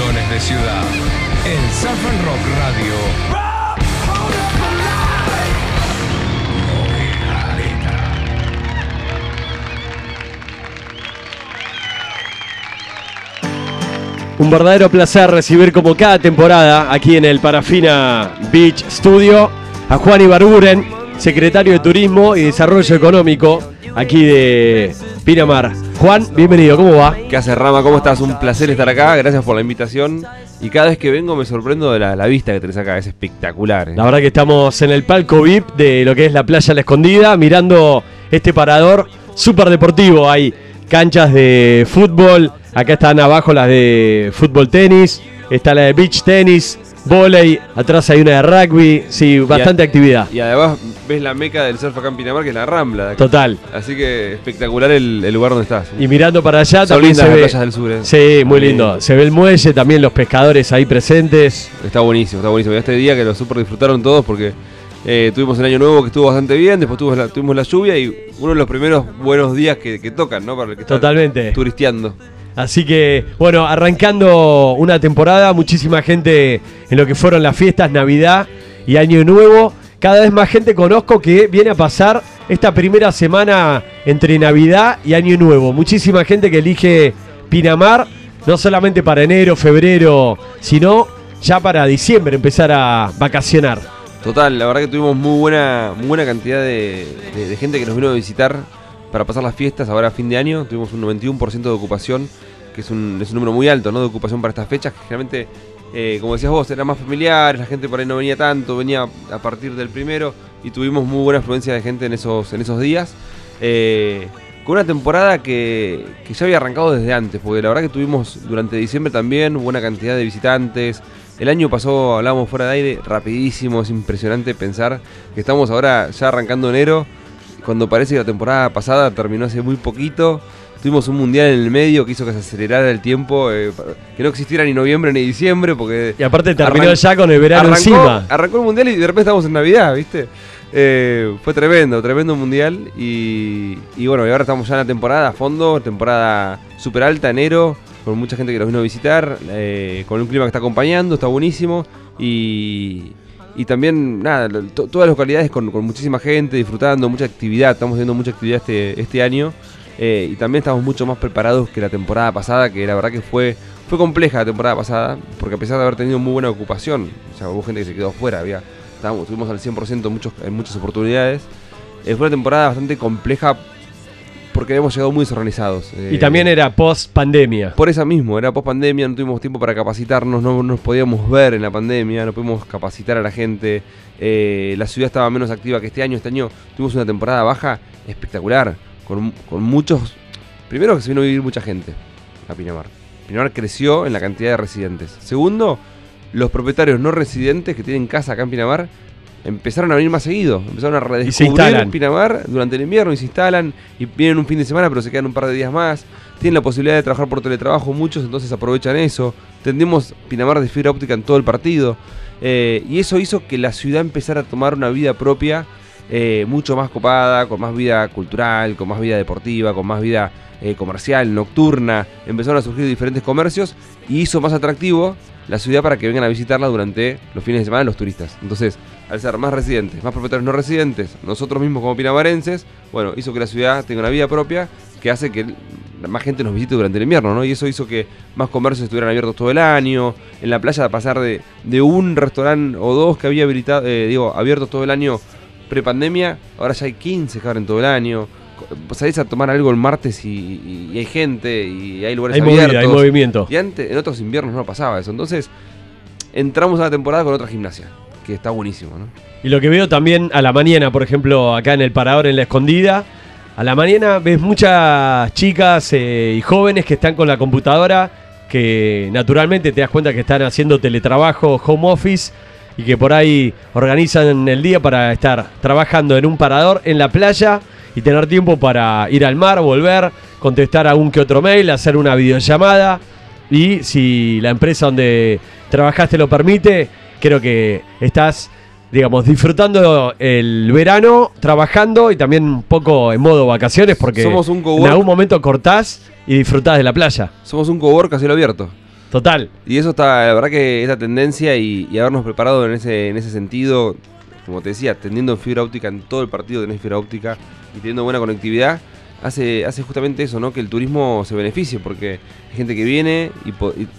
De Ciudad. En Surf Rock Radio. Un verdadero placer recibir como cada temporada aquí en el Parafina Beach Studio a Juan Ibarburen, secretario de Turismo y Desarrollo Económico aquí de Pinamar. Juan, bienvenido, ¿cómo va? ¿Qué haces, Rama? ¿Cómo estás? Un placer estar acá, gracias por la invitación. Y cada vez que vengo me sorprendo de la, la vista que tenés acá, es espectacular. ¿eh? La verdad que estamos en el palco VIP de lo que es la playa La Escondida, mirando este parador súper deportivo. Hay canchas de fútbol, acá están abajo las de fútbol tenis, está la de beach tenis, volei, atrás hay una de rugby, sí, bastante a- actividad. Y además ves la meca del surf acá en Pinamar, que es la Rambla. de acá. Total. Así que espectacular el, el lugar donde estás. Y mirando para allá Son también lindas se las ve. playas del sur. ¿eh? Sí, muy lindo. Se ve el muelle, también los pescadores ahí presentes. Está buenísimo, está buenísimo. Y este día que lo super disfrutaron todos porque eh, tuvimos el año nuevo que estuvo bastante bien, después tuvimos la, tuvimos la lluvia y uno de los primeros buenos días que, que tocan, ¿no? Para el que está Totalmente. turisteando. Así que, bueno, arrancando una temporada, muchísima gente en lo que fueron las fiestas, Navidad y Año Nuevo. Cada vez más gente conozco que viene a pasar esta primera semana entre Navidad y Año Nuevo. Muchísima gente que elige Pinamar, no solamente para enero, febrero, sino ya para diciembre empezar a vacacionar. Total, la verdad que tuvimos muy buena, buena cantidad de gente que nos vino a visitar para pasar las fiestas ahora a fin de año. Tuvimos un 91% de ocupación, que es un, es un número muy alto ¿no? de ocupación para estas fechas, que generalmente, eh, como decías vos, eran más familiares, la gente por ahí no venía tanto, venía a partir del primero y tuvimos muy buena afluencia de gente en esos, en esos días. Eh, con una temporada que, que ya había arrancado desde antes, porque la verdad que tuvimos durante diciembre también buena cantidad de visitantes. El año pasó, hablábamos fuera de aire, rapidísimo, es impresionante pensar que estamos ahora ya arrancando enero, cuando parece que la temporada pasada terminó hace muy poquito. Tuvimos un mundial en el medio que hizo que se acelerara el tiempo, eh, que no existiera ni noviembre ni diciembre, porque Y aparte terminó ya con el verano arrancó, encima. Arrancó el mundial y de repente estamos en Navidad, ¿viste? Eh, fue tremendo, tremendo mundial. Y, y bueno, y ahora estamos ya en la temporada a fondo, temporada súper alta, enero, con mucha gente que nos vino a visitar, eh, con un clima que está acompañando, está buenísimo. Y, y también, nada, todas las localidades con, muchísima gente, disfrutando, mucha actividad. Estamos viendo mucha actividad este, este año. Eh, y también estamos mucho más preparados que la temporada pasada, que la verdad que fue, fue compleja la temporada pasada, porque a pesar de haber tenido muy buena ocupación, o sea, hubo gente que se quedó afuera, había, estábamos, estuvimos al 100% en, muchos, en muchas oportunidades. Eh, fue una temporada bastante compleja porque habíamos llegado muy desorganizados. Y eh, también era post pandemia. por eso mismo, era post pandemia, no tuvimos tiempo para capacitarnos, no nos podíamos ver en la pandemia, no pudimos capacitar a la gente. eh, la ciudad estaba menos activa que este año. Este año tuvimos una temporada baja espectacular, con, con muchos. Primero que se vino a vivir mucha gente a Pinamar. Pinamar creció en la cantidad de residentes. Segundo, los propietarios no residentes que tienen casa acá en Pinamar empezaron a venir más seguido. Empezaron a redescubrir. Pinamar durante el invierno y se instalan y vienen un fin de semana pero se quedan un par de días más. Tienen la posibilidad de trabajar por teletrabajo muchos, entonces aprovechan eso. Tendemos Pinamar de fibra óptica en todo el partido. Eh, y eso hizo que la ciudad empezara a tomar una vida propia eh, mucho más copada, con más vida cultural, con más vida deportiva, con más vida eh, comercial, nocturna. Empezaron a surgir diferentes comercios y hizo más atractivo la ciudad para que vengan a visitarla durante los fines de semana los turistas. Entonces, al ser más residentes, más propietarios no residentes, nosotros mismos como pinamarenses, bueno, hizo que la ciudad tenga una vida propia que hace que más gente nos visite durante el invierno, ¿no? Y eso hizo que más comercios estuvieran abiertos todo el año. En la playa, pasar de, de un restaurante o dos que había habilitado, eh, digo, abiertos todo el año prepandemia, ahora ya hay 15 que abren todo el año. Salís a tomar algo el martes y, y- y hay gente y hay lugares Hay abiertos. movida, hay movimiento. Y antes, en otros inviernos no pasaba eso. Entonces, entramos a la temporada con otra gimnasia, que está buenísimo, ¿no? Y lo que veo también a la mañana, por ejemplo, acá en el parador en la escondida, a la mañana ves muchas chicas eh, y jóvenes que están con la computadora, que naturalmente te das cuenta que están haciendo teletrabajo, home office, y que por ahí organizan el día para estar trabajando en un parador en la playa y tener tiempo para ir al mar, volver, contestar algún que otro mail, hacer una videollamada. Y si la empresa donde trabajaste lo permite, creo que estás, digamos, disfrutando el verano, trabajando y también un poco en modo vacaciones, porque Somos un en algún momento cortás y disfrutás de la playa. Somos un cowork a cielo abierto. Total. Y eso está, la verdad que esa tendencia y, y habernos preparado en ese, en ese sentido, como te decía, teniendo fibra óptica en todo el partido, tenés fibra óptica y teniendo buena conectividad, hace, hace justamente eso, ¿no? Que el turismo se beneficie, porque hay gente que viene y,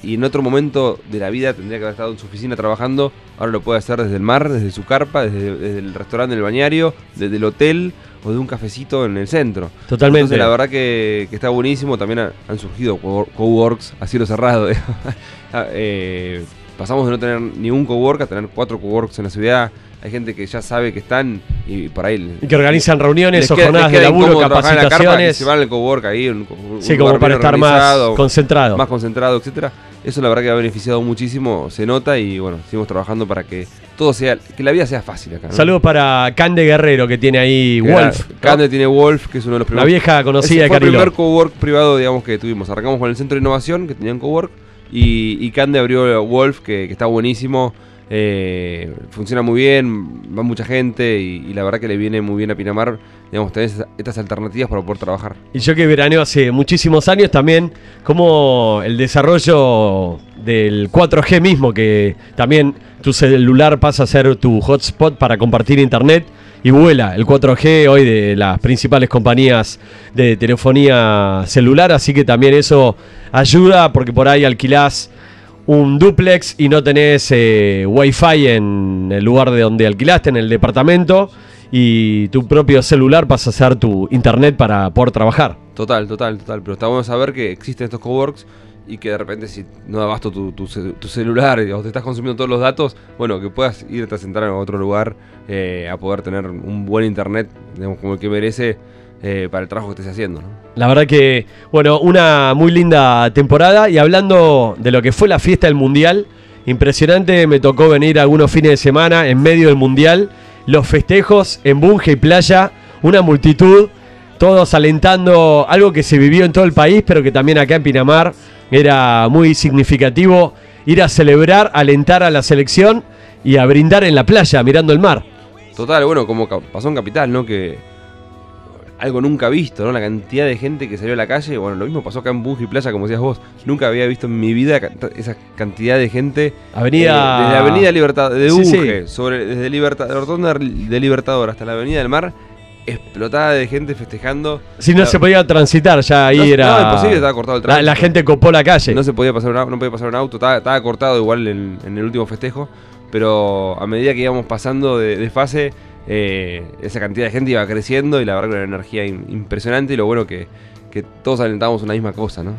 y- en otro momento de la vida tendría que haber estado en su oficina trabajando, ahora lo puede hacer desde el mar, desde su carpa, desde, desde el restaurante del bañario, desde el hotel o de un cafecito en el centro. Totalmente. Entonces la verdad que, que está buenísimo, también ha- han surgido co- coworks a cielo cerrado. Ah, eh, pasamos de no tener ni un cowork a tener cuatro coworks en la ciudad. Hay gente que ya sabe que están y por ahí... Y que organizan reuniones o jornadas de laburo, en la capacitaciones. se van al cowork ahí, un, un Sí, como para estar más concentrado. más concentrado, etcétera. Eso la verdad que ha beneficiado muchísimo, se nota y bueno, seguimos trabajando para que todo sea, que la vida sea fácil acá. ¿no? Saludos para Cande Guerrero que tiene ahí Que Wolf. era- ¿no? Cande tiene Wolf, que es uno de los La primeros vieja conocida de fue el primer cowork privado, digamos, que tuvimos. Arrancamos con el Centro de Innovación, que tenía un cowork, y, y Cande abrió Wolf, que, que está buenísimo. Eh, funciona muy bien, va mucha gente y, la verdad que le viene muy bien a Pinamar, digamos, tener estas alternativas para poder trabajar. Y yo que veraneo hace muchísimos años también, como el desarrollo del 4G mismo, que también tu celular pasa a ser tu hotspot para compartir internet y vuela el 4G hoy de las principales compañías de telefonía celular, así que también eso ayuda porque por ahí alquilás un duplex y no tenés eh, wifi en el lugar de donde alquilaste, en el departamento, y tu propio celular pasa a ser tu internet para poder trabajar. Total, total, total. Pero está bueno saber que existen estos coworks y que de repente si no abasto tu, tu ce- tu celular o te estás consumiendo todos los datos, bueno, que puedas irte a sentar en otro lugar eh, a poder tener un buen internet, digamos, como el que merece eh, para el trabajo que estés haciendo, ¿no? La verdad que, bueno, una muy linda temporada y hablando de lo que fue la fiesta del Mundial, impresionante, me tocó venir algunos fines de semana en medio del Mundial, los festejos en Bunge y Playa, una multitud, todos alentando algo que se vivió en todo el país, pero que también acá en Pinamar era muy significativo ir a celebrar, alentar a la selección y a brindar en la playa, mirando el mar. Total, bueno, como pasó en Capital, ¿no? Que algo nunca visto, ¿no? La cantidad de gente que salió a la calle. Bueno, lo mismo pasó acá en Bungie Playa, como decías vos. Nunca había visto en mi vida esa cantidad de gente. Avenida... eh, desde la Avenida Libertad, de Sí, sobre, desde Libertad, la rotonda de Libertador hasta la Avenida del Mar, explotada de gente festejando. Si no La- se podía transitar, ya ahí No, era... no, imposible, estaba cortado el La, la tránsito. gente copó la calle. No se podía pasar un auto, no podía pasar un auto, estaba, estaba cortado igual en, en el último festejo, pero a medida que íbamos pasando de, de fase, eh, esa cantidad de gente iba creciendo y la verdad que era una energía im- impresionante y lo bueno que, que todos alentábamos una misma cosa, ¿no?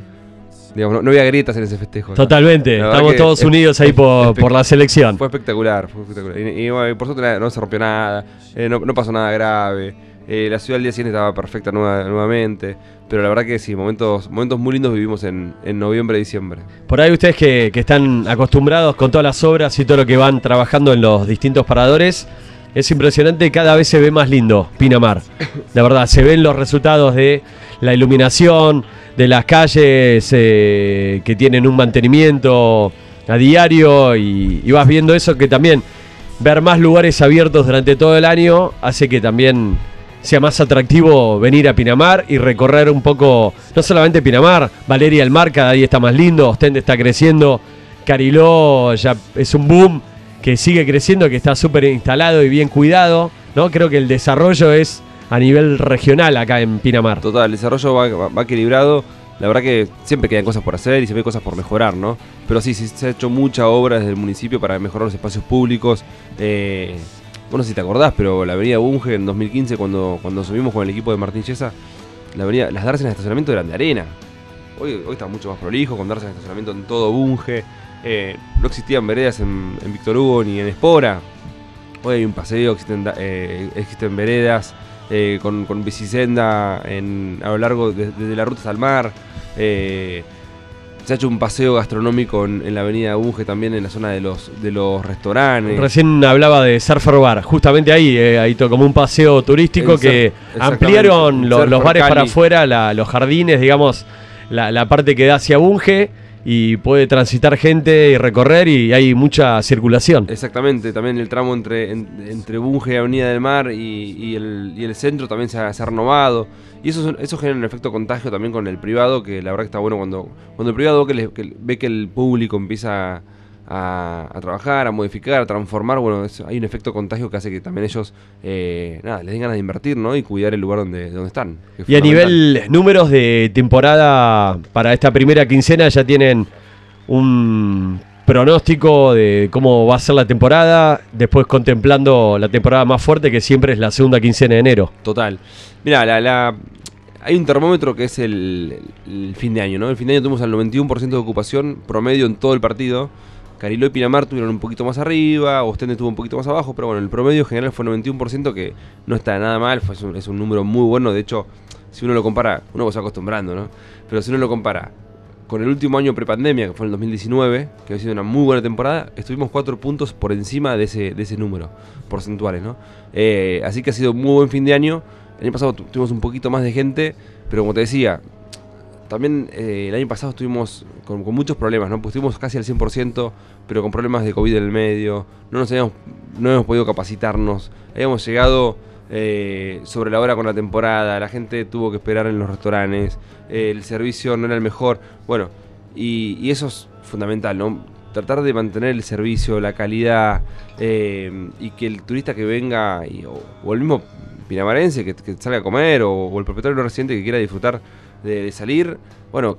Digamos, no, no había grietas en ese festejo. Totalmente, estamos todos es- unidos ahí por, por la selección. Fue espectacular, fue espectacular. Y, por suerte no se rompió nada, eh, no, no pasó nada grave. eh, la ciudad al día siguiente estaba perfecta nueva- nuevamente. Pero la verdad que sí, momentos, momentos muy lindos vivimos en, en noviembre y diciembre. Por ahí ustedes que, que están acostumbrados con todas las obras y todo lo que van trabajando en los distintos paradores, es impresionante, cada vez se ve más lindo Pinamar. De verdad, se ven los resultados de la iluminación, de las calles eh, que tienen un mantenimiento a diario y, y vas viendo eso que también ver más lugares abiertos durante todo el año hace que también sea más atractivo venir a Pinamar y recorrer un poco, no solamente Pinamar, Valeria el Mar cada día está más lindo, Ostende está creciendo, Cariló ya es un boom que sigue creciendo, que está súper instalado y bien cuidado, ¿no? Creo que el desarrollo es a nivel regional acá en Pinamar. Total, el desarrollo va, equilibrado. La verdad que siempre quedan cosas por hacer y siempre hay cosas por mejorar, ¿no? Pero sí, se ha hecho mucha obra desde el municipio para mejorar los espacios públicos. Eh, bueno, no sé si te acordás, pero la avenida Bunge en 2015, cuando, cuando subimos con el equipo de Martín la avenida, las darse en estacionamiento eran de arena. Hoy, hoy está mucho más prolijo, con darse en estacionamiento en todo Bunge. Eh, no existían veredas en, en Víctor Hugo ni en Espora. Hoy hay un paseo, existen, eh, existen veredas eh, con, con bicisenda en, a lo largo de- desde la ruta hasta el mar. Eh, se ha hecho un paseo gastronómico en, en la avenida Bunge también en la zona de los, de los restaurantes. Recién hablaba de Surfer Bar, justamente ahí, ahí como un paseo turístico que ampliaron los bares para afuera, la- los jardines, digamos, la, la parte que da hacia Bunge y puede transitar gente y recorrer y hay mucha circulación. Exactamente, también el tramo entre, en- entre Bunge Avenida del Mar y, y el, y el centro también se ha, se ha renovado. Y eso, eso genera un efecto contagio también con el privado, que la verdad que está bueno cuando, cuando el privado le- que ve que el público empieza a trabajar, a modificar, a transformar, bueno, es- hay un efecto contagio que hace que también ellos, eh, nada, les den ganas de invertir, ¿no? Y cuidar el lugar donde, donde están. es Y a nivel números de temporada para esta primera quincena ya tienen un pronóstico de cómo va a ser la temporada, después contemplando la temporada más fuerte que siempre es la segunda quincena de enero. Total. Mira, la, la- hay un termómetro que es el, el fin de año, ¿no? El fin de año tuvimos al 91% de ocupación promedio en todo el partido. Cariló y Pinamar tuvieron un poquito más arriba, Ostende estuvo un poquito más abajo, pero bueno, el promedio general fue 91%, que no está nada mal, es, un, un número muy bueno. De hecho, si uno lo compara, uno se va acostumbrando, ¿no? Pero si uno lo compara con el último año prepandemia, que fue el 2019, que ha sido una muy buena temporada, estuvimos cuatro puntos por encima de ese, de ese número, porcentuales, ¿no? Eh, así que ha sido muy buen fin de año. El año pasado tu- tuvimos un poquito más de gente, pero como te decía, también eh, el año pasado estuvimos con, muchos problemas, ¿no? Pues estuvimos casi al 100%, pero con problemas de COVID en el medio, no nos habíamos, no hemos podido capacitarnos, habíamos llegado eh, sobre la hora con la temporada, la gente tuvo que esperar en los restaurantes, eh, el servicio no era el mejor, bueno, y, eso es fundamental, ¿no? Tratar de mantener el servicio, la calidad, y que el turista que venga, o, el mismo pinamarense que, salga a comer, o, el propietario de un restaurante que quiera disfrutar de, salir, bueno,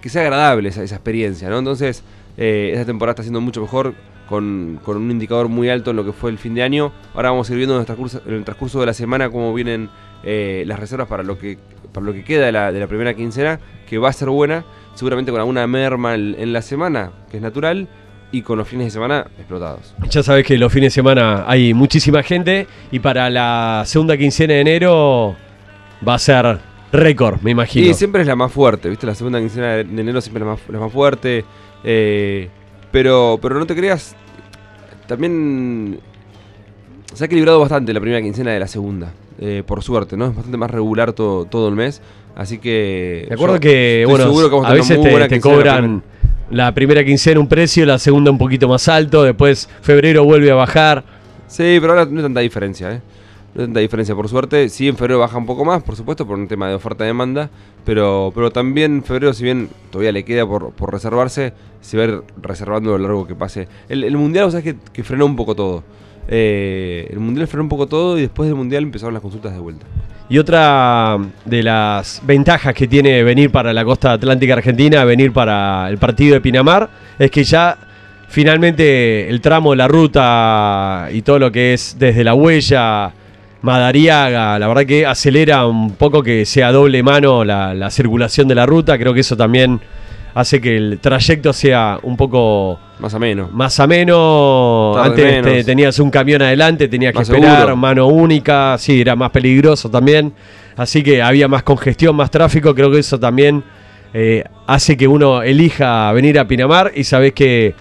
que sea agradable esa, experiencia, ¿no? Entonces, eh, esta temporada está siendo mucho mejor, con, con un indicador muy alto en lo que fue el fin de año. Ahora vamos a ir viendo en el transcurso, de la semana cómo vienen eh, las reservas para lo que para lo que queda de la, de la primera quincena, que va a ser buena, seguramente con alguna merma en, en la semana, que es natural, y con los fines de semana explotados. Ya sabes que los fines de semana hay muchísima gente y para la segunda quincena de enero va a ser récord, me imagino. Y siempre es la más fuerte, ¿viste? La segunda quincena de enero siempre es la más, la más fuerte. eh, pero, pero no te creas, también se ha equilibrado bastante la primera quincena de la segunda. eh, por suerte, ¿no? Es bastante más regular todo, todo el mes. Así que. Me acuerdo que, bueno, que a veces te, cobran la primera quincena un precio, la segunda un poquito más alto, después febrero vuelve a bajar. Sí, pero ahora no hay tanta diferencia, ¿eh? No hay tanta diferencia, por suerte. Sí, en febrero baja un poco más, por supuesto, por un tema de oferta-demanda. Pero, pero también febrero, si bien todavía le queda por, por reservarse, se va a ir reservando a lo largo que pase. El, el mundial, o sea, que, que frenó un poco todo. Eh, el mundial frenó un poco todo y después del mundial empezaron las consultas de vuelta. Y otra de las ventajas que tiene venir para la costa atlántica argentina, venir para el partido de Pinamar, es que ya finalmente el tramo, la ruta y todo lo que es desde la huella, Madariaga, la verdad que acelera un poco que sea doble mano la, la circulación de la ruta, creo que eso también hace que el trayecto sea un poco Más o menos. más ameno. Tarde Antes te- tenías un camión adelante, tenías que Más esperar, seguro. mano única, sí, era más peligroso también. Así que había más congestión, más tráfico. Creo que eso también eh, hace que uno elija venir a Pinamar y sabes que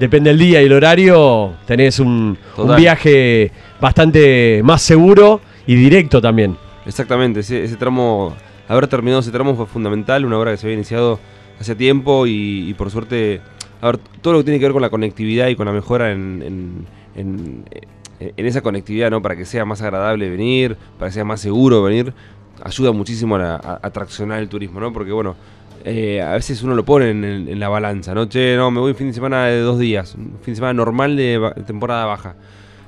depende del día y el horario, tenés un, viaje bastante más seguro y directo también. Exactamente, ese, ese tramo, haber terminado ese tramo fue fundamental, una obra que se había iniciado hace tiempo y, y por suerte, a ver, todo lo que tiene que ver con la conectividad y con la mejora en, en- en- en esa conectividad, ¿no? Para que sea más agradable venir, para que sea más seguro venir, ayuda muchísimo a, a- a traccionar el turismo, ¿no? Porque bueno, eh, a veces uno lo pone en, la balanza, ¿no? Che, no, me voy un fin de semana de dos días, un fin de semana normal de ba- temporada baja.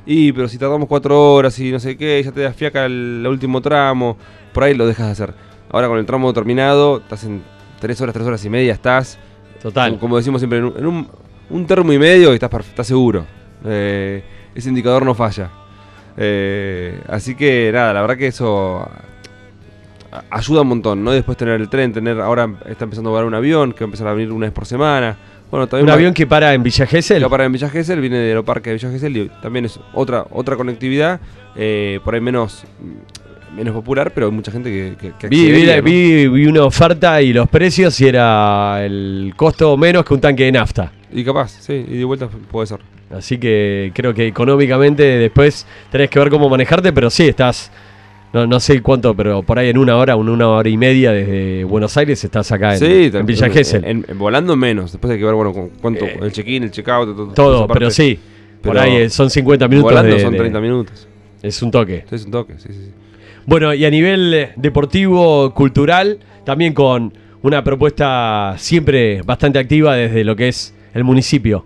Y, pero si tardamos cuatro horas y no sé qué, ya te da fiaca el, el último tramo, por ahí lo dejas de hacer. Ahora con el tramo terminado, estás en tres horas, tres horas y media, estás, Total. como, como decimos siempre, en un, en un- un termo y medio y estás, estás seguro. Eh, ese indicador no falla. Eh, así que nada, la verdad que eso ayuda un montón, ¿no? Después tener el tren, tener, ahora está empezando a volar un avión que va a empezar a venir una vez por semana. Bueno, también Un avión que para en Villa Gesell. que va a parar en Villa Gesell, viene del aeroparque de Villa Gesell y también es otra, otra conectividad, eh, por ahí menos, menos popular, pero hay mucha gente que, que, que Vi, vi- vi una oferta y los precios y era el costo menos que un tanque de nafta. Y capaz, sí, y de vuelta puede ser. Así que creo que económicamente después tenés que ver cómo manejarte, pero sí, estás no, no sé cuánto, pero por ahí en una hora, en una hora y media desde Buenos Aires estás acá en, Sí, en Villa Gesell. en- en- volando menos. Después hay que ver, bueno, con cuánto, Eh, el check-in, el check-out, todo, Todo, pero sí. por ahí eh, son 50 minutos. Volando de- son de- 30 minutos. Es un toque. Es un toque, sí, sí. sí. Bueno, y a nivel eh, deportivo, cultural, también con una propuesta siempre bastante activa desde lo que es el municipio.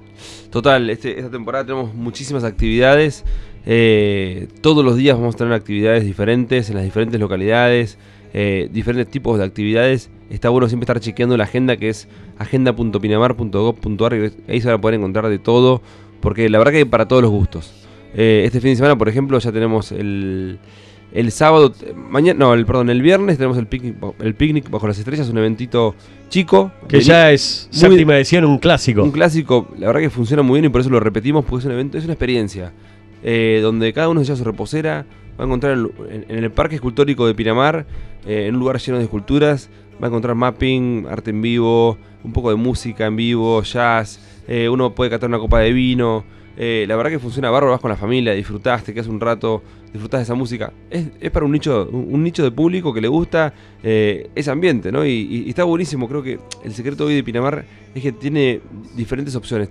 Total, este- esta temporada tenemos muchísimas actividades. Eh, todos los días vamos a tener actividades diferentes en las diferentes localidades, eh, diferentes tipos de actividades. Está bueno siempre estar chequeando la agenda que es agenda.pinamar.gov.ar y ahí se van a poder encontrar de todo, porque la verdad que hay para todos los gustos. Eh, este fin de semana, por ejemplo, ya tenemos el, el sábado, mañana, no, el, perdón, el viernes tenemos el picnic, el picnic bajo las estrellas, un eventito chico. Que ya es muy- séptima edición, un clásico. un clásico, la verdad que funciona muy bien y por eso lo repetimos, porque es un evento, es una experiencia. Eh, donde cada uno se lleva su reposera, va a encontrar en, el Parque Escultórico de Pinamar, eh, en un lugar lleno de esculturas, va a encontrar mapping, arte en vivo, un poco de música en vivo, jazz, eh, uno puede catar una copa de vino. eh, la verdad que funciona bárbaro, vas con la familia, disfrutás, te quedas un rato, disfrutás de esa música. Es, para un nicho, un, nicho de público que le gusta ese ambiente, ¿no? Y, y- y está buenísimo, creo que el secreto hoy de Pinamar es que tiene diferentes opciones.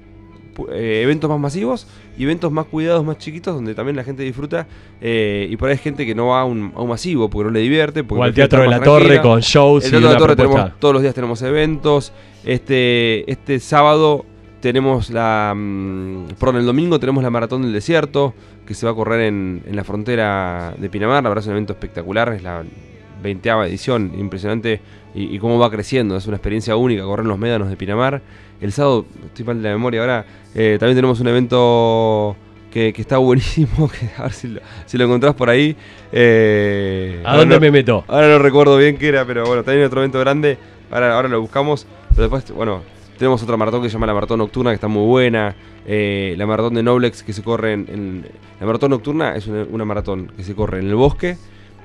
Eh, eventos más masivos y eventos más cuidados, más chiquitos, donde también la gente disfruta. eh, y por ahí hay gente que no va a un, a un masivo porque no le divierte. Porque o al Teatro de la Torre con shows El y Teatro de la Torre tenemos, todos los días tenemos eventos. Este, este sábado tenemos la. mm, perdón, el domingo tenemos la Maratón del Desierto, que se va a correr en, en la frontera de Pinamar. La verdad es un evento espectacular, es la 20 edición, impresionante. Y, y cómo va creciendo, es una experiencia única correr en los médanos de Pinamar. El sábado, estoy mal de la memoria ahora, eh, también tenemos un evento que, que está buenísimo, que a ver si lo, si lo encontrás por ahí. eh, ¿A dónde no- me meto? Ahora no recuerdo bien qué era, pero bueno, también otro evento grande. Ahora, ahora lo buscamos. Pero después, bueno, tenemos otra maratón que se llama la Maratón Nocturna, que está muy buena. Eh, la Maratón de Noblex que se corre en. en- la Maratón Nocturna es una, una maratón que se corre en el bosque,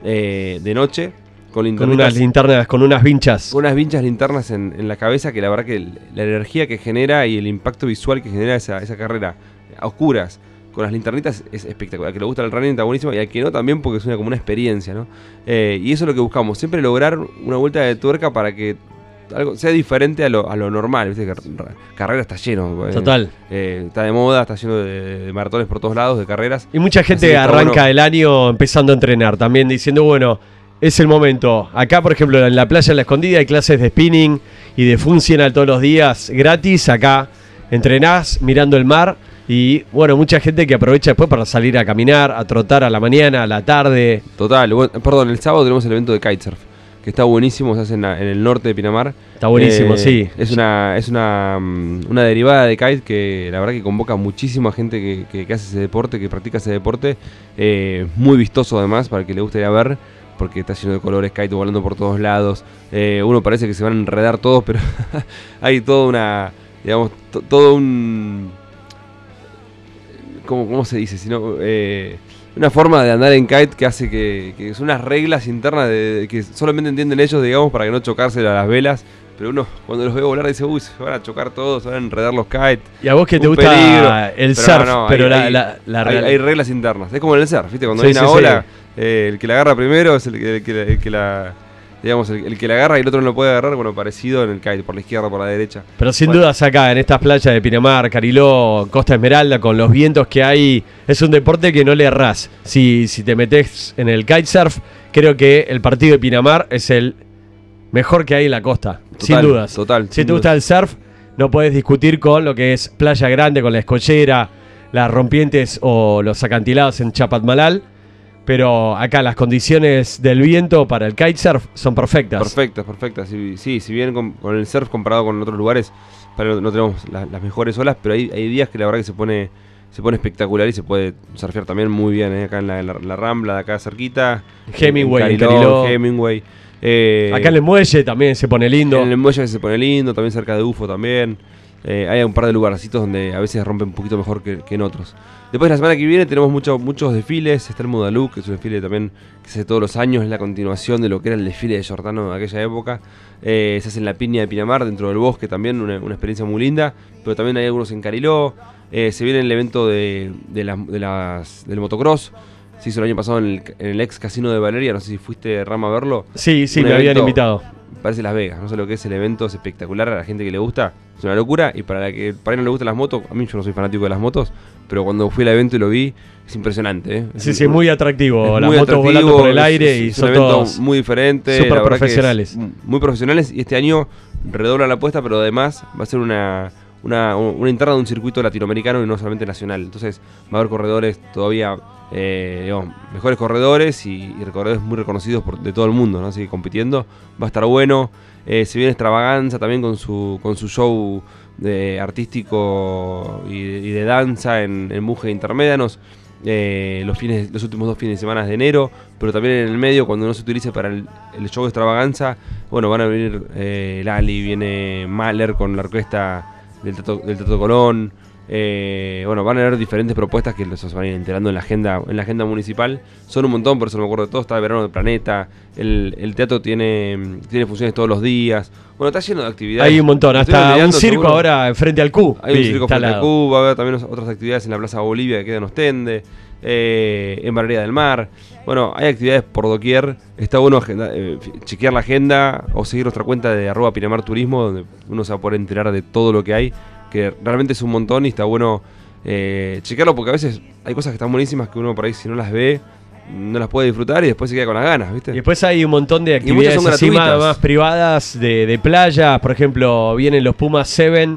eh, de noche, con Con unas linternas, con unas vinchas. unas vinchas linternas en, en la cabeza que la verdad que el- la energía que genera y el impacto visual que genera esa, esa carrera a oscuras con las linternitas es espectacular. Al que le gusta el running está buenísimo y al que no también porque es una, como una experiencia, ¿no? Eh, y eso es lo que buscamos, siempre lograr una vuelta de tuerca para que algo sea diferente a lo, a lo normal, ¿viste? Que ra- carrera está lleno. eh, Total. eh, está de moda, está lleno de, de maratones por todos lados, de carreras. Y mucha gente arranca bueno. el año empezando a entrenar, también diciendo, bueno, es el momento. Acá, por ejemplo, en la playa de la escondida hay clases de spinning y de funcional todos los días gratis. Acá entrenás mirando el mar y, bueno, mucha gente que aprovecha después para salir a caminar, a trotar a la mañana, a la tarde. Total, bueno, perdón, el sábado tenemos el evento de kitesurf, que está buenísimo, se hace en, la- en el norte de Pinamar. Está buenísimo, Eh, sí. Es una, es una, mm, una derivada de kite que la verdad que convoca muchísima gente que, que- que hace ese deporte, que practica ese deporte. Eh, muy vistoso además, para el que le guste ir a ver, porque está lleno de colores, kite volando por todos lados. Eh, uno parece que se van a enredar todos, pero hay toda una, digamos, to- todo un... ¿Cómo, cómo se dice? Sino, eh, una forma de andar en kite que hace que, que son unas reglas internas de, de que solamente entienden ellos, digamos, para que no chocarse a las velas. Pero uno cuando los ve volar dice, uy, se van a chocar todos, se van a enredar los kites. Y a vos que te gusta peligro. el Pero surf, no, no, pero hay- la, la, la hay, reglas internas. Es como en el surf, ¿viste? Cuando Sí, hay una sí, ola, eh, el que la agarra primero es el, que- el que, el que la... Digamos, el, el que la agarra y el otro no lo puede agarrar, bueno, parecido en el kite, por la izquierda, por la derecha. Pero sin Bueno. dudas acá, en estas playas de Pinamar, Cariló, Costa Esmeralda, con los vientos que hay, es un deporte que no le errás. Si, si te metes en el kitesurf, creo que el partido de Pinamar es el mejor que hay en la costa, sin dudas. Total. Si te gusta el surf, no puedes discutir con lo que es Playa Grande, con la escollera, las rompientes o los acantilados en Chapatmalal. Pero acá las condiciones del viento para el kitesurf son perfectas. Perfectas, perfectas. Sí, sí, si bien con, con el surf comparado con otros lugares, para no, tenemos la- las mejores olas, pero hay, hay días que la verdad que se pone se pone espectacular y se puede surfear también muy bien, ¿eh? acá en la, en la- la Rambla, de acá cerquita. Hemingway, en Cariló, Cariló. Hemingway. Eh, Acá en el muelle también se pone lindo. en el muelle se pone lindo, también cerca de UFO también. Eh, hay un par de lugarcitos donde a veces rompen un poquito mejor que, que en otros. Después la semana que viene tenemos mucho- muchos desfiles. Está el Mudalú, que es un desfile también que se hace todos los años. Es la continuación de lo que era el desfile de Giordano de aquella época. Eh, se hace en la Piña de Pinamar, dentro del bosque también, una, una experiencia muy linda. Pero también hay algunos en Cariló. Eh, se viene el evento de, de las- de las- del motocross. se hizo el año pasado en el, en el ex casino de Valeria, no sé si fuiste Rama a verlo. Sí, sí, me habían invitado. Parece Las Vegas, no sé lo que es el evento, es espectacular a la gente que le gusta, es una locura y para la que para ahí no le gustan las motos, a mí yo no soy fanático de las motos, pero cuando fui al evento y lo vi, es impresionante, ¿eh? Sí, sí, muy atractivo. Es Las motos volando por el es- aire es y un son evento todos. muy diferente, es profesionales. muy profesionales y este año redoblan la apuesta, pero además va a ser una, una, una interna de un circuito latinoamericano y no solamente nacional. Entonces va a haber corredores todavía, eh, mejores corredores y, corredores muy reconocidos de todo el mundo. Así que compitiendo va a estar bueno. Eh, se viene extravaganza también con su, con su show de artístico y, de- danza en, en Muge Intermédanos. eh, los, fines, los últimos dos fines de semana de enero, pero también en el medio, cuando no se utilice para el, show de extravaganza, bueno, van a venir eh, Lali, viene Mahler con la orquesta del Tato, del Tato Colón. eh, bueno, van a haber diferentes propuestas que se van a ir enterando en la agenda, en la agenda municipal. Son un montón, por eso no me acuerdo de todo. Está el verano del planeta. El, el teatro tiene, tiene funciones todos los días. Bueno, está lleno de actividades. Hay un montón, hasta un circo seguro. ahora frente al Q. Hay un circo frente al. Cuba, va a haber también otras actividades en la Plaza Bolivia que queda en Ostende, eh, en Barrería del Mar. Bueno, hay actividades por doquier. Está bueno agenda- eh, chequear la agenda o seguir nuestra cuenta de arroba Pinamar Turismo, donde uno se va a poder enterar de todo lo que hay, que realmente es un montón y está bueno eh, chequearlo porque a veces hay cosas que están buenísimas que uno por ahí si no las ve no las puede disfrutar y después se queda con las ganas, ¿viste? Y después hay un montón de actividades encima más privadas de, de playa. Por ejemplo, vienen los Pumas 7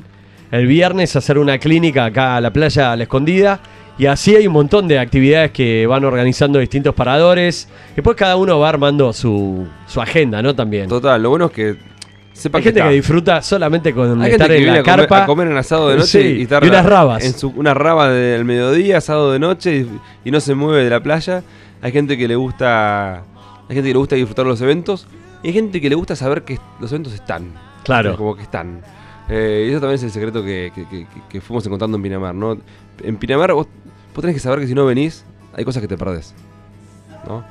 el viernes a hacer una clínica acá a la playa a la escondida. Y así hay un montón de actividades que van organizando distintos paradores. Después cada uno va armando su, su agenda, ¿no? También. Total, lo bueno es que sepa Hay gente está. que disfruta solamente con Hay estar gente que en viene la a comer, carpa. a comer en asado de noche Sí, y estar y unas rabas. en su una raba del mediodía, asado de noche y, y no se mueve de la playa. Hay gente que le gusta hay gente que le gusta disfrutar los eventos y hay gente que le gusta saber que los eventos están. Claro. Como que están. Eh, y eso también es el secreto que, que- que- que fuimos encontrando en Pinamar, ¿no? En Pinamar vos, vos tenés que saber que si no venís, hay cosas que te perdés. ¿No?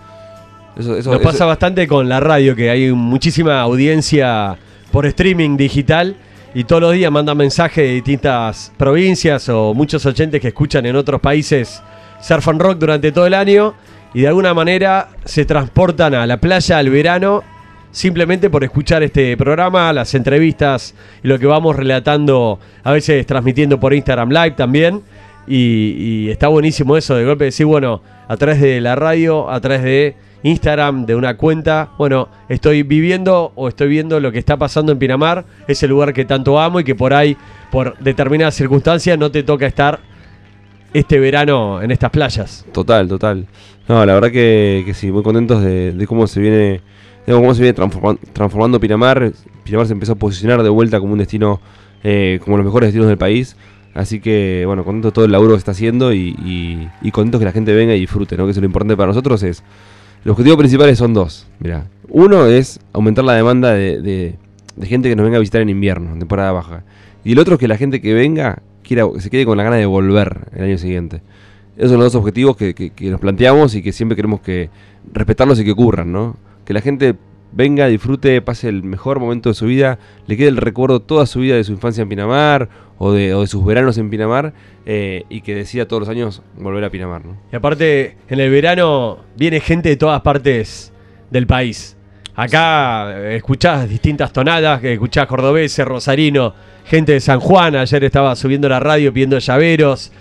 Eso, eso, Nos eso- pasa bastante con la radio, que hay muchísima audiencia por streaming digital y todos los días mandan mensajes de distintas provincias o muchos oyentes que escuchan en otros países surf and rock durante todo el año y de alguna manera se transportan a la playa al verano simplemente por escuchar este programa, las entrevistas y lo que vamos relatando, a veces transmitiendo por Instagram Live también. Y, está buenísimo eso, de golpe decir, bueno, a través de la radio, a través de Instagram, de una cuenta, bueno, estoy viviendo o estoy viendo lo que está pasando en Pinamar, ese lugar que tanto amo y que por ahí, por determinadas circunstancias, no te toca estar este verano en estas playas. Total, total. No, la verdad que, que sí, muy contentos de, cómo se viene, de cómo se viene transforman- transformando Pinamar. Pinamar se empezó a posicionar de vuelta como un destino, eh, como los mejores destinos del país. Así que, bueno, contento de todo el laburo que está haciendo y, contentos que la gente venga y disfrute, ¿no? Que es lo importante para nosotros es. Los objetivos principales son dos. Mira, uno es aumentar la demanda de, gente que nos venga a visitar en invierno, en temporada baja. Y el otro es que la gente que venga quiera, se quede con la gana de volver el año siguiente. Esos son los dos objetivos que nos planteamos y que siempre queremos que respetarlos y que ocurran, ¿no? Que la gente venga, disfrute, pase el mejor momento de su vida, le quede el recuerdo toda su vida de su infancia en Pinamar o de, sus veranos en Pinamar eh, y que decida todos los años volver a Pinamar, ¿no? Y aparte, en el verano viene gente de todas partes del país. Acá eh, escuchás distintas tonadas, escuchás cordobeses, rosarino, gente de San Juan. Ayer estaba subiendo la radio pidiendo llaveros.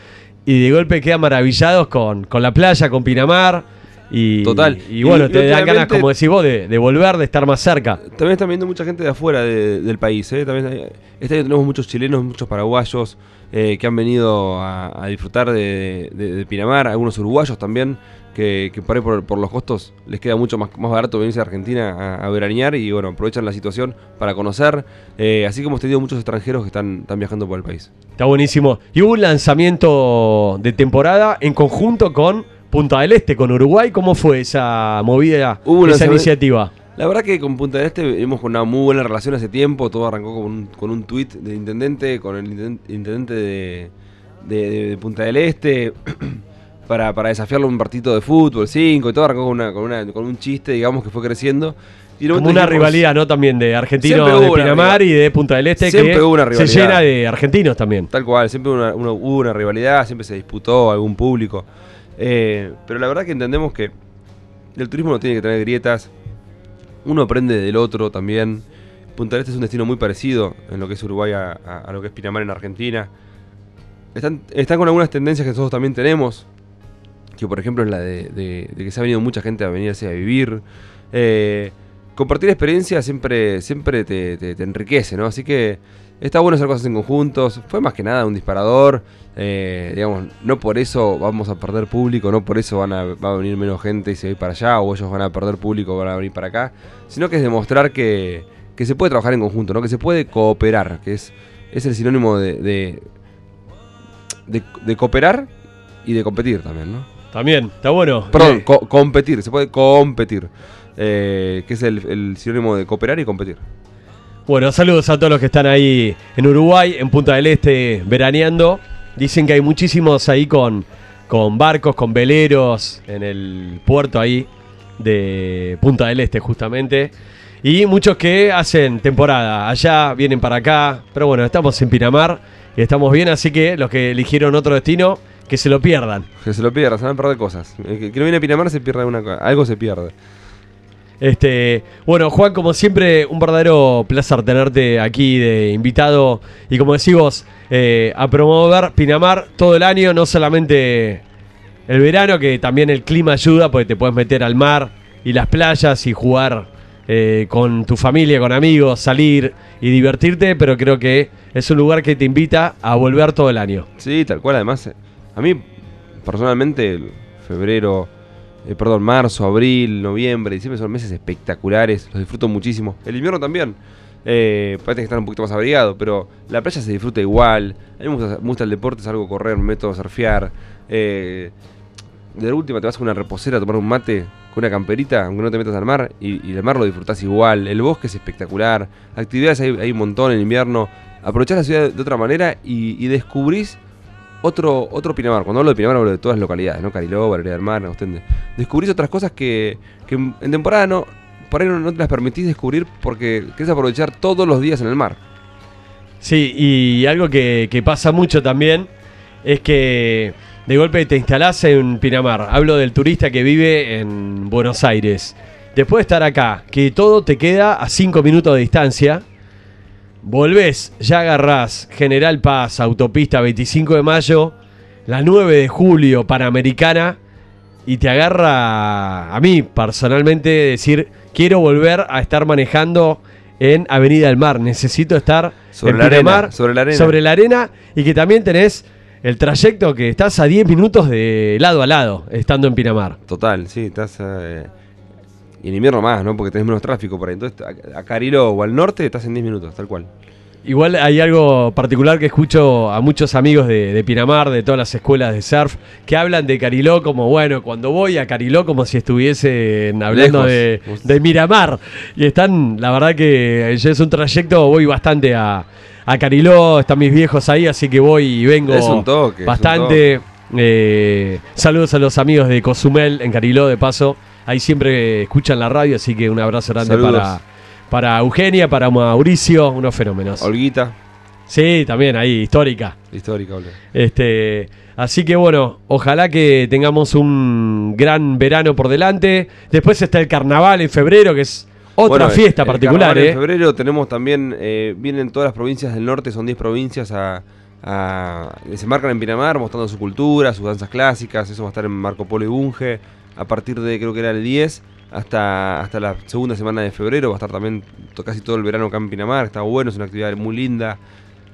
Y de golpe quedan maravillados con, con la playa, con Pinamar. Y, Total. Y, bueno, y te dan ganas, como decís vos, de, de volver, de estar más cerca. También están viendo mucha gente de afuera de- del país. ¿eh? También hay- este año tenemos muchos chilenos, muchos paraguayos eh, que han venido a, a disfrutar de, Pinamar, algunos uruguayos también, que, que por ahí por, por los costos les queda mucho más, más barato venirse a Argentina a, a veranear y bueno, aprovechan la situación para conocer. Eh, así como hemos tenido muchos extranjeros que están, están viajando por el país. Está buenísimo. Y hubo un lanzamiento de temporada en conjunto con Punta del Este, con Uruguay. ¿Cómo fue esa movida, Hubo esa iniciativa? La verdad que con Punta del Este vivimos con una muy buena relación hace tiempo. Todo arrancó con un, con un tuit del intendente, con el intenden- intendente de, de- de- de Punta del Este, para, para desafiarlo un partido de fútbol 5 y todo arrancó con, una, con, una- con un chiste, digamos, que fue creciendo. Y Como una dijimos, rivalidad, ¿no? También de argentinos de Pinamar y de Punta del Este, Siempre que hubo una se rivalidad. llena de argentinos también. Tal cual, siempre una- una- hubo una rivalidad, siempre se disputó algún público. Eh, pero la verdad que entendemos que el turismo no tiene que tener grietas. Uno aprende del otro también. Punta Este es un destino muy parecido en lo que es Uruguay a, lo que es Pinamar en Argentina. Están, están con algunas tendencias que nosotros también tenemos. Que por ejemplo es la de, de- que se ha venido mucha gente a venirse a vivir. Eh, compartir experiencias siempre, siempre te enriquece, ¿no? Así que está bueno hacer cosas en conjuntos. Fue más que nada un disparador. eh, digamos, no por eso vamos a perder público, no por eso van a, va a venir menos gente y se va a ir para allá, o ellos van a perder público y van a venir para acá. Sino que es demostrar que, que se puede trabajar en conjunto, ¿no? Que se puede cooperar, que es, es el sinónimo de, de, de- de cooperar y de competir también, ¿no? También, está bueno. Perdón, Eh, co- competir, se puede competir. eh, que es el, el sinónimo de cooperar y competir. Bueno, saludos a todos los que están ahí en Uruguay, en Punta del Este, veraneando. Dicen que hay muchísimos ahí con, con barcos, con veleros en el puerto ahí de Punta del Este justamente. Y muchos que hacen temporada allá, vienen para acá. Pero bueno, estamos en Pinamar y estamos bien, así que los que eligieron otro destino, que se lo pierdan. Que se lo pierda, se van a perder cosas. Que, no viene a Pinamar se pierde una. Algo se pierde. Este, bueno, Juan, como siempre, un verdadero placer tenerte aquí de invitado. Y como decís vos, eh, a promover Pinamar todo el año, no solamente el verano, que también el clima ayuda, porque te puedes meter al mar y las playas y jugar eh, con tu familia, con amigos, salir y divertirte, pero creo que es un lugar que te invita a volver todo el año. Sí, tal cual. Además, eh, a mí, personalmente, febrero, eh, perdón, marzo, abril, noviembre, diciembre son meses espectaculares. Los disfruto muchísimo. El invierno también. Eh, parece que estar un poquito más abrigado, pero la playa se disfruta igual. A mí me gusta, me el deporte, salgo a correr, me meto a surfear. Eh, de última te vas con una reposera a tomar un mate con una camperita, aunque no te metas al mar, y, y el mar lo disfrutás igual. El bosque es espectacular. Actividades hay, hay un montón en invierno. Aprovechás la ciudad de otra manera y, y descubrís otro, otro Pinamar. Cuando hablo de Pinamar hablo de todas las localidades, ¿no? Cariló, Valeria del Mar, Ostende. Descubrís otras cosas que, que en temporada no, por ahí no, no te las permitís descubrir porque querés aprovechar todos los días en el mar. Sí, y algo que, que pasa mucho también es que de golpe te instalás en Pinamar. Hablo del turista que vive en Buenos Aires. Después de estar acá, que todo te queda a 5 minutos de distancia, volvés, ya agarrás General Paz, autopista 25 de mayo, la 9 de julio, Panamericana, y te agarra a mí personalmente decir, quiero volver a estar manejando en Avenida del Mar, necesito estar Sobre en la arena, Pinamar, sobre la arena. sobre la arena, y que también tenés el trayecto que estás a 10 minutos de lado a lado, estando en Pinamar. Total, sí, estás. eh, y en invierno más, ¿no? Porque tenés menos tráfico por ahí. Entonces, a, Cariló o al norte estás en 10 minutos, tal cual. Igual hay algo particular que escucho a muchos amigos de, de Pinamar, de todas las escuelas de surf, que hablan de Cariló como, bueno, cuando voy a Cariló como si estuviesen hablando de, de Miramar. Y están, la verdad que es un trayecto, voy bastante a, a Cariló, están mis viejos ahí, así que voy y vengo Es un toque, es un bastante. Eh, saludos a los amigos de Cozumel en Cariló, de paso. Ahí siempre escuchan la radio, así que un abrazo grande Saludos. para, para Eugenia, para Mauricio, unos fenómenos. Olguita, Sí, también ahí, histórica. histórica, boludo. Este, así que bueno, ojalá que tengamos un gran verano por delante. Después está el carnaval en febrero, que es otra Bueno, fiesta el particular, carnaval ¿eh? En febrero tenemos también, eh, vienen todas las provincias del norte, son 10 provincias a, a- se marcan en Pinamar mostrando su cultura, sus danzas clásicas, eso va a estar en Marco Polo y Bunge, a partir de creo que era el 10 hasta, hasta la segunda semana de febrero, va a estar también casi todo el verano acá en Pinamar, está bueno, es una actividad muy linda.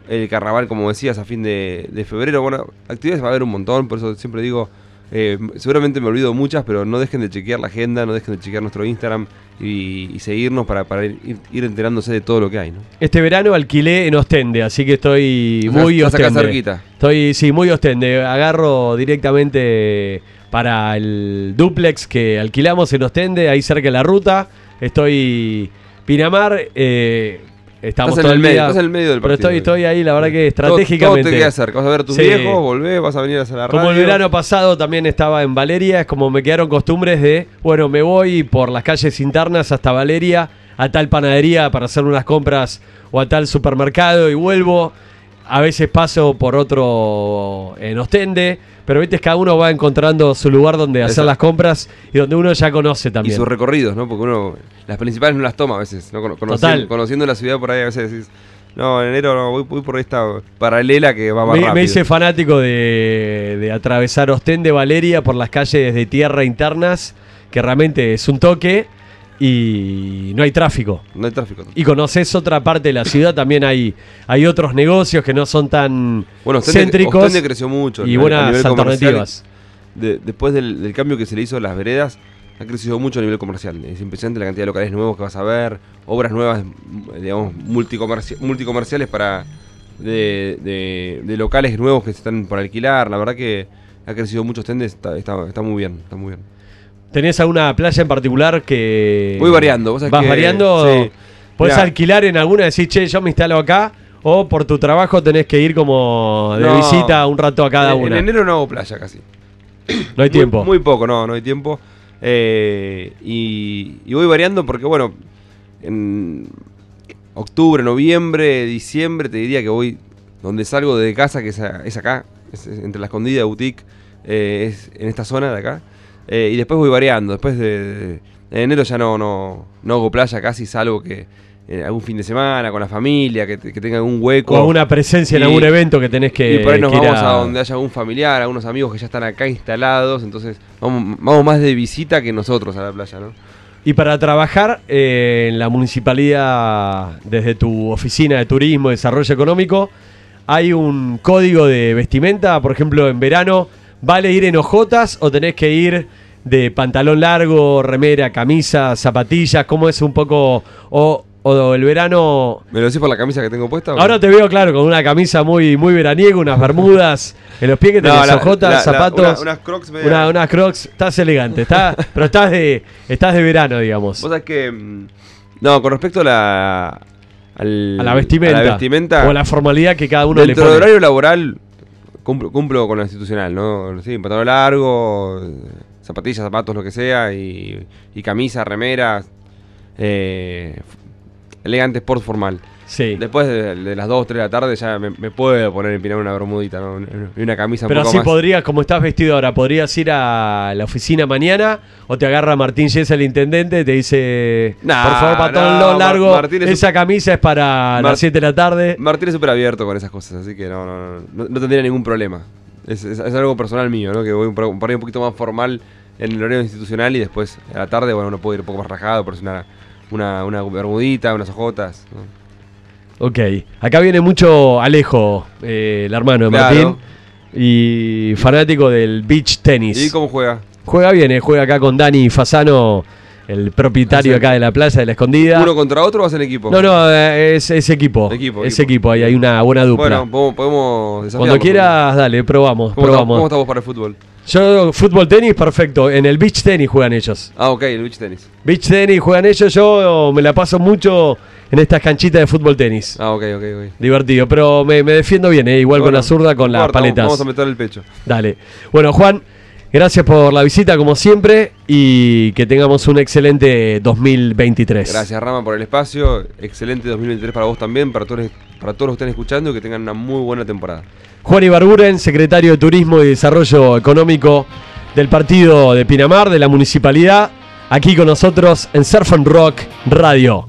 El carnaval, como decías, a fin de, de febrero, bueno, actividades va a haber un montón, por eso siempre digo, eh, seguramente me olvido muchas, pero no dejen de chequear la agenda, no dejen de chequear nuestro Instagram y, y seguirnos para, para ir, ir enterándose de todo lo que hay, ¿no? Este verano alquilé en Ostende, así que estoy muy Estás acá Ostende. cerquita. Estoy, sí, muy Ostende. Agarro directamente para el duplex que alquilamos en Ostende, ahí cerca de la ruta. Estoy Pinamar, eh, estamos Estás en todo el el medio, día- estás en el medio del Pero partido. estoy, estoy ahí, la verdad que Todo- estratégicamente. Todo, te queda cerca, vas a ver a tus Sí. viejos, volvés, vas a venir a hacer la Como el radio. verano pasado también estaba en Valeria, es como me quedaron costumbres de, bueno, me voy por las calles internas hasta Valeria, a tal panadería para hacer unas compras o a tal supermercado y vuelvo. a veces paso por otro en Ostende, pero viste, cada uno va encontrando su lugar donde hacer Exacto. las compras y donde uno ya conoce Y también. sus recorridos, ¿no? Porque uno, las principales no las toma a veces, ¿no? Cono- Total. Conociendo, conociendo la ciudad por ahí a veces decís, no, en enero no, voy, voy por esta paralela que va más Me, rápido. me hice fanático de, de atravesar Ostende, Valeria por las calles de tierra internas, que realmente es un toque y no hay tráfico. No hay tráfico. Y conoces otra parte de la ciudad, también hay, hay otros negocios que no son tan Bueno, Ostende, céntricos Ostende creció mucho. y buenas alternativas. De- después del, del cambio que se le hizo a las veredas, ha crecido mucho a nivel comercial. Es impresionante la cantidad de locales nuevos que vas a ver, obras nuevas, digamos, multicomerci- multicomerciales para de, de- de locales nuevos que se están por alquilar. La verdad que ha crecido mucho Ostende, está, está, está muy bien, está muy bien. ¿Tenés alguna playa en particular que. Voy variando, vos sabés ¿Vas que- variando? sí. ¿Podés Mirá. alquilar en alguna? Decís, che, yo me instalo acá. O por tu trabajo tenés que ir como de No. visita un rato a cada en, una. En enero no hago playa casi. no hay Muy- tiempo. Muy, poco, no, no hay tiempo. Eh, y, y voy variando porque, bueno, en octubre, noviembre, diciembre, te diría que voy donde salgo de casa, que es, a- es acá, es, es entre la escondida boutique, eh, es en esta zona de acá. Eh, y después voy variando. Después de, de- en enero ya no, no, no hago playa casi, salvo que eh, algún fin de semana con la familia, que, te- que tenga algún hueco. o alguna presencia en algún evento que tenés que. y por ahí nos vamos a... donde haya algún familiar, algunos amigos que ya están acá instalados, entonces vamos, vamos más de visita que nosotros a la playa, ¿no? Y para trabajar eh, en la municipalidad, desde tu oficina de turismo desarrollo económico, hay un código de vestimenta, por ejemplo, en verano, ¿vale ir en hojotas o tenés que ir de pantalón largo, remera, camisa, zapatillas? ¿Cómo es un poco... o, o el verano... ¿Me lo decís por la camisa que tengo puesta? Ahora te veo, claro, con una camisa muy, muy veraniega, unas bermudas en los pies que tenés No, la- hojotas, la- la- zapatos... una- unas crocs media- una- unas crocs, estás elegante, está, pero estás de, estás de verano, digamos. Vos sabés que... mm, No, con respecto a la... al- a la vestimenta. a la vestimenta, O a la formalidad que cada uno dentro le del pone. horario laboral cumplo, cumplo con lo institucional, ¿no? Sí, pantalón largo, zapatillas, zapatos, lo que sea, y, y camisa, remera, eh, elegante sport formal. Sí. Después de, de las 2 o 3 de la tarde ya me, me puedo poner en empinar una bermudita, ¿no? Y una camisa un Pero poco así más. podrías, como estás vestido ahora, podrías ir a la oficina mañana o te agarra Martín Yes, el intendente, y te dice, Nah, por favor, pantalón no, largo, Mar- Martín es esa camisa es para las 7 de la tarde. Martín es súper abierto con esas cosas, así que no, no, no, no, no tendría ningún problema. Es, es- es algo personal mío, ¿no? Que voy por ahí un poquito más formal en el horario institucional y después a la tarde, bueno, uno puede ir un poco más rajado, por una, una, una bermudita, unas ojotas. ¿no? Ok, acá viene mucho Alejo, eh, el hermano de Claro. Martín, y fanático del beach tenis. ¿Y cómo juega? Juega bien, eh, juega acá con Dani Fasano, el propietario acá de la plaza de la escondida. ¿Uno contra otro o vas en equipo? No, no, eh, es, es equipo. Equipo, es equipo. ahí hay una buena dupla. Bueno, podemos, desafiarnos. Cuando quieras, dale, probamos, ¿Cómo, está- probamos. ¿Cómo estás vos para el fútbol? Yo, fútbol tenis, perfecto. En el beach tenis juegan ellos. Ah, ok, el beach tenis. Beach tenis juegan ellos, yo me la paso mucho en estas canchitas de fútbol tenis. Ah, ok, ok, ok. Divertido, pero me, me defiendo bien, eh, igual con la zurda, con no las importa, paletas. Vamos a meter el pecho. Dale. Bueno, Juan, gracias por la visita como siempre y que tengamos un excelente 2023. Gracias, Rama, por el espacio. Excelente 2023 para vos también, para todos, para todos los que estén escuchando y que tengan una muy buena temporada. Juan Ibarguren, secretario de Turismo y Desarrollo Económico del partido de Pinamar, de la municipalidad, aquí con nosotros en Surf and Rock Radio.